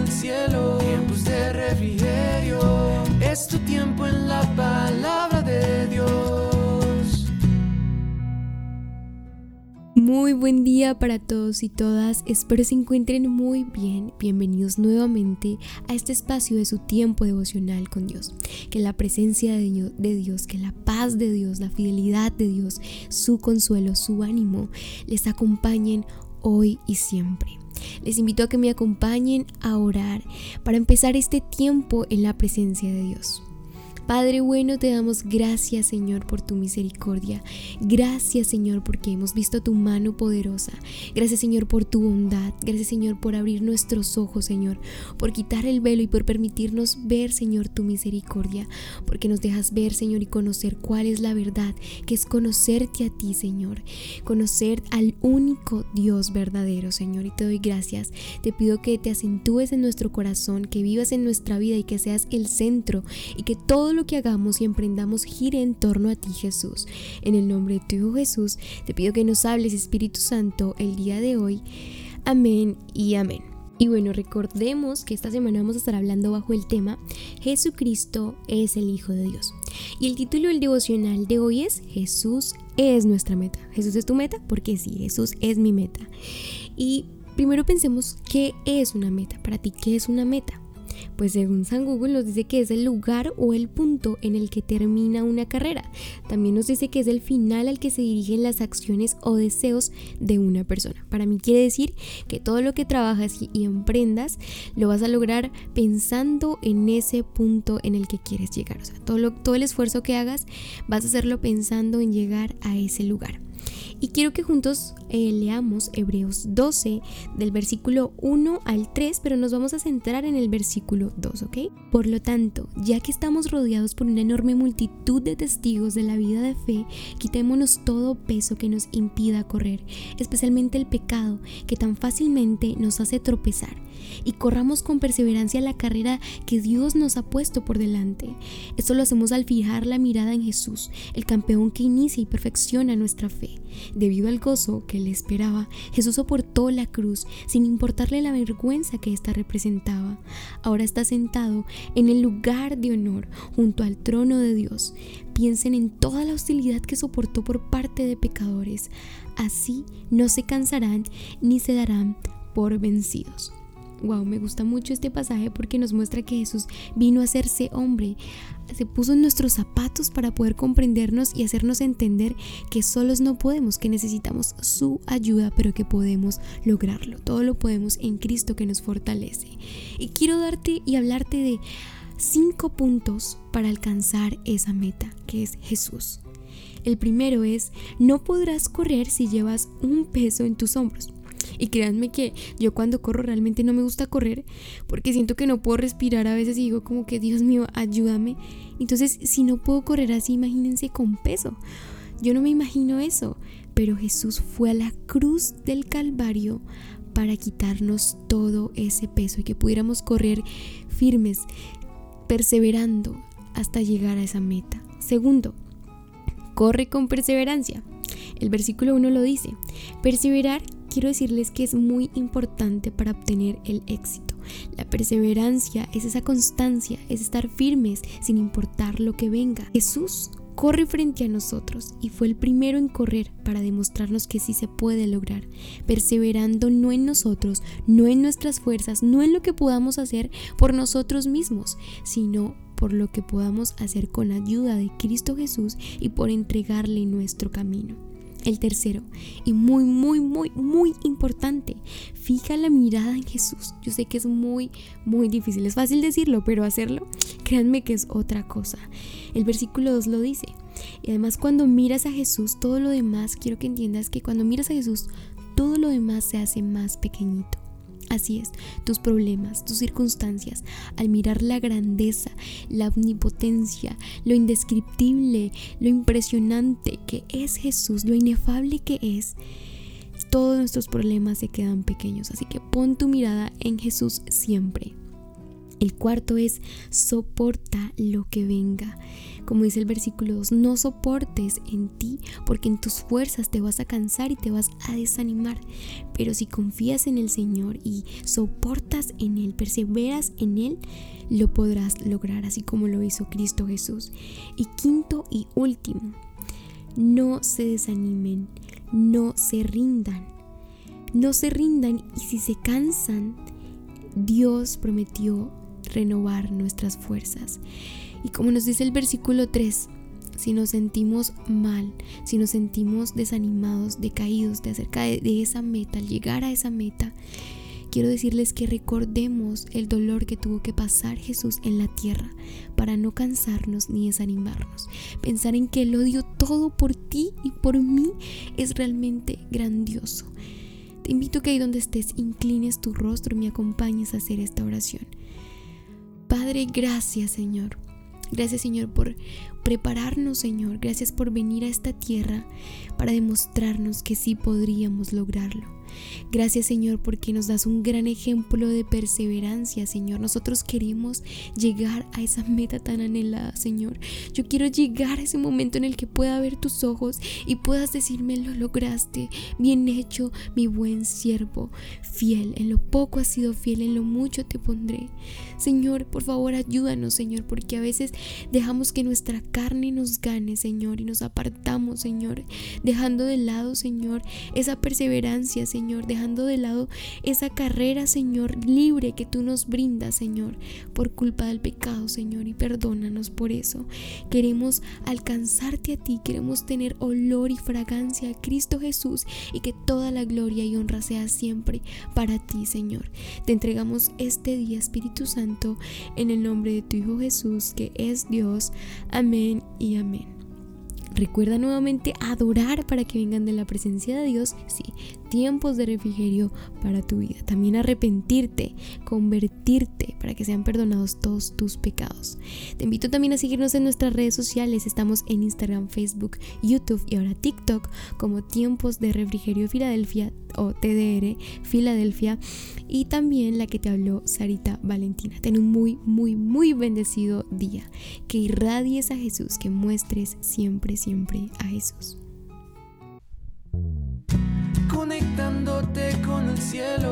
el cielo, tiempos de refrigerio. Es tu tiempo en la palabra de Dios. Muy buen día para todos y todas, espero se encuentren muy bien. Bienvenidos nuevamente a este espacio de su tiempo devocional con Dios. Que la presencia de Dios, que la paz de Dios, la fidelidad de Dios, su consuelo, su ánimo les acompañen hoy y siempre. Les invito a que me acompañen a orar para empezar este tiempo en la presencia de Dios. Padre bueno, te damos gracias Señor por tu misericordia. Gracias Señor porque hemos visto tu mano poderosa. Gracias Señor por tu bondad. Gracias Señor por abrir nuestros ojos Señor. Por quitar el velo y por permitirnos ver Señor tu misericordia. Porque nos dejas ver Señor y conocer cuál es la verdad. Que es conocerte a ti Señor. Conocer al único Dios verdadero Señor. Y te doy gracias. Te pido que te acentúes en nuestro corazón. Que vivas en nuestra vida y que seas el centro. Y que todo lo que hagamos y emprendamos gire en torno a ti Jesús. En el nombre de tu Hijo Jesús, te pido que nos hables Espíritu Santo el día de hoy. Amén y amén. Y bueno, recordemos que esta semana vamos a estar hablando bajo el tema Jesucristo es el Hijo de Dios. Y el título del devocional de hoy es Jesús es nuestra meta. Jesús es tu meta porque sí, Jesús es mi meta. Y primero pensemos qué es una meta. Para ti, ¿qué es una meta? Pues según San Google nos dice que es el lugar o el punto en el que termina una carrera. También nos dice que es el final al que se dirigen las acciones o deseos de una persona. Para mí quiere decir que todo lo que trabajas y emprendas lo vas a lograr pensando en ese punto en el que quieres llegar. O sea, todo, todo el esfuerzo que hagas vas a hacerlo pensando en llegar a ese lugar. Y quiero que juntos eh, leamos Hebreos 12 del versículo 1 al 3, pero nos vamos a centrar en el versículo 2, ¿ok? Por lo tanto, ya que estamos rodeados por una enorme multitud de testigos de la vida de fe, quitémonos todo peso que nos impida correr, especialmente el pecado que tan fácilmente nos hace tropezar, y corramos con perseverancia la carrera que Dios nos ha puesto por delante. Esto lo hacemos al fijar la mirada en Jesús, el campeón que inicia y perfecciona nuestra fe. Debido al gozo que le esperaba, Jesús soportó la cruz sin importarle la vergüenza que ésta representaba. Ahora está sentado en el lugar de honor junto al trono de Dios. Piensen en toda la hostilidad que soportó por parte de pecadores. Así no se cansarán ni se darán por vencidos. Wow, me gusta mucho este pasaje porque nos muestra que Jesús vino a hacerse hombre, se puso en nuestros zapatos para poder comprendernos y hacernos entender que solos no podemos, que necesitamos su ayuda, pero que podemos lograrlo. Todo lo podemos en Cristo que nos fortalece. Y quiero darte y hablarte de cinco puntos para alcanzar esa meta, que es Jesús. El primero es, no podrás correr si llevas un peso en tus hombros. Y créanme que yo cuando corro realmente no me gusta correr porque siento que no puedo respirar a veces y digo como que Dios mío, ayúdame. Entonces, si no puedo correr así, imagínense con peso. Yo no me imagino eso, pero Jesús fue a la cruz del Calvario para quitarnos todo ese peso y que pudiéramos correr firmes, perseverando hasta llegar a esa meta. Segundo, corre con perseverancia. El versículo 1 lo dice, perseverar quiero decirles que es muy importante para obtener el éxito. La perseverancia es esa constancia, es estar firmes sin importar lo que venga. Jesús corre frente a nosotros y fue el primero en correr para demostrarnos que sí se puede lograr, perseverando no en nosotros, no en nuestras fuerzas, no en lo que podamos hacer por nosotros mismos, sino por lo que podamos hacer con ayuda de Cristo Jesús y por entregarle nuestro camino. El tercero, y muy, muy, muy, muy importante, fija la mirada en Jesús. Yo sé que es muy, muy difícil, es fácil decirlo, pero hacerlo, créanme que es otra cosa. El versículo 2 lo dice. Y además cuando miras a Jesús, todo lo demás, quiero que entiendas que cuando miras a Jesús, todo lo demás se hace más pequeñito. Así es, tus problemas, tus circunstancias, al mirar la grandeza, la omnipotencia, lo indescriptible, lo impresionante que es Jesús, lo inefable que es, todos nuestros problemas se quedan pequeños. Así que pon tu mirada en Jesús siempre. El cuarto es soporta lo que venga. Como dice el versículo 2, no soportes en ti porque en tus fuerzas te vas a cansar y te vas a desanimar. Pero si confías en el Señor y soportas en Él, perseveras en Él, lo podrás lograr así como lo hizo Cristo Jesús. Y quinto y último, no se desanimen, no se rindan. No se rindan y si se cansan, Dios prometió renovar nuestras fuerzas. Y como nos dice el versículo 3, si nos sentimos mal, si nos sentimos desanimados, decaídos de acerca de, esa meta, al llegar a esa meta, quiero decirles que recordemos el dolor que tuvo que pasar Jesús en la tierra para no cansarnos ni desanimarnos. Pensar en que Él lo todo por ti y por mí es realmente grandioso. Te invito que ahí donde estés inclines tu rostro y me acompañes a hacer esta oración. Padre, gracias Señor. Gracias Señor por prepararnos Señor. Gracias por venir a esta tierra para demostrarnos que sí podríamos lograrlo. Gracias Señor porque nos das un gran ejemplo de perseverancia Señor. Nosotros queremos llegar a esa meta tan anhelada Señor. Yo quiero llegar a ese momento en el que pueda ver tus ojos y puedas decirme lo lograste. Bien hecho mi buen siervo. Fiel. En lo poco has sido fiel, en lo mucho te pondré. Señor, por favor ayúdanos Señor porque a veces dejamos que nuestra carne nos gane Señor y nos apartamos Señor. Dejando de lado Señor esa perseverancia Señor Señor, dejando de lado esa carrera, Señor, libre que tú nos brindas, Señor, por culpa del pecado, Señor, y perdónanos por eso. Queremos alcanzarte a ti, queremos tener olor y fragancia a Cristo Jesús y que toda la gloria y honra sea siempre para ti, Señor. Te entregamos este día, Espíritu Santo, en el nombre de tu Hijo Jesús, que es Dios. Amén y amén. Recuerda nuevamente adorar para que vengan de la presencia de Dios, sí, tiempos de refrigerio para tu vida. También arrepentirte, convertirte para que sean perdonados todos tus pecados. Te invito también a seguirnos en nuestras redes sociales. Estamos en Instagram, Facebook, YouTube y ahora TikTok como Tiempos de Refrigerio Filadelfia o TDR Filadelfia y también la que te habló Sarita Valentina. Ten un muy, muy, muy bendecido día. Que irradies a Jesús, que muestres siempre, siempre a Jesús. Conectándote con el cielo,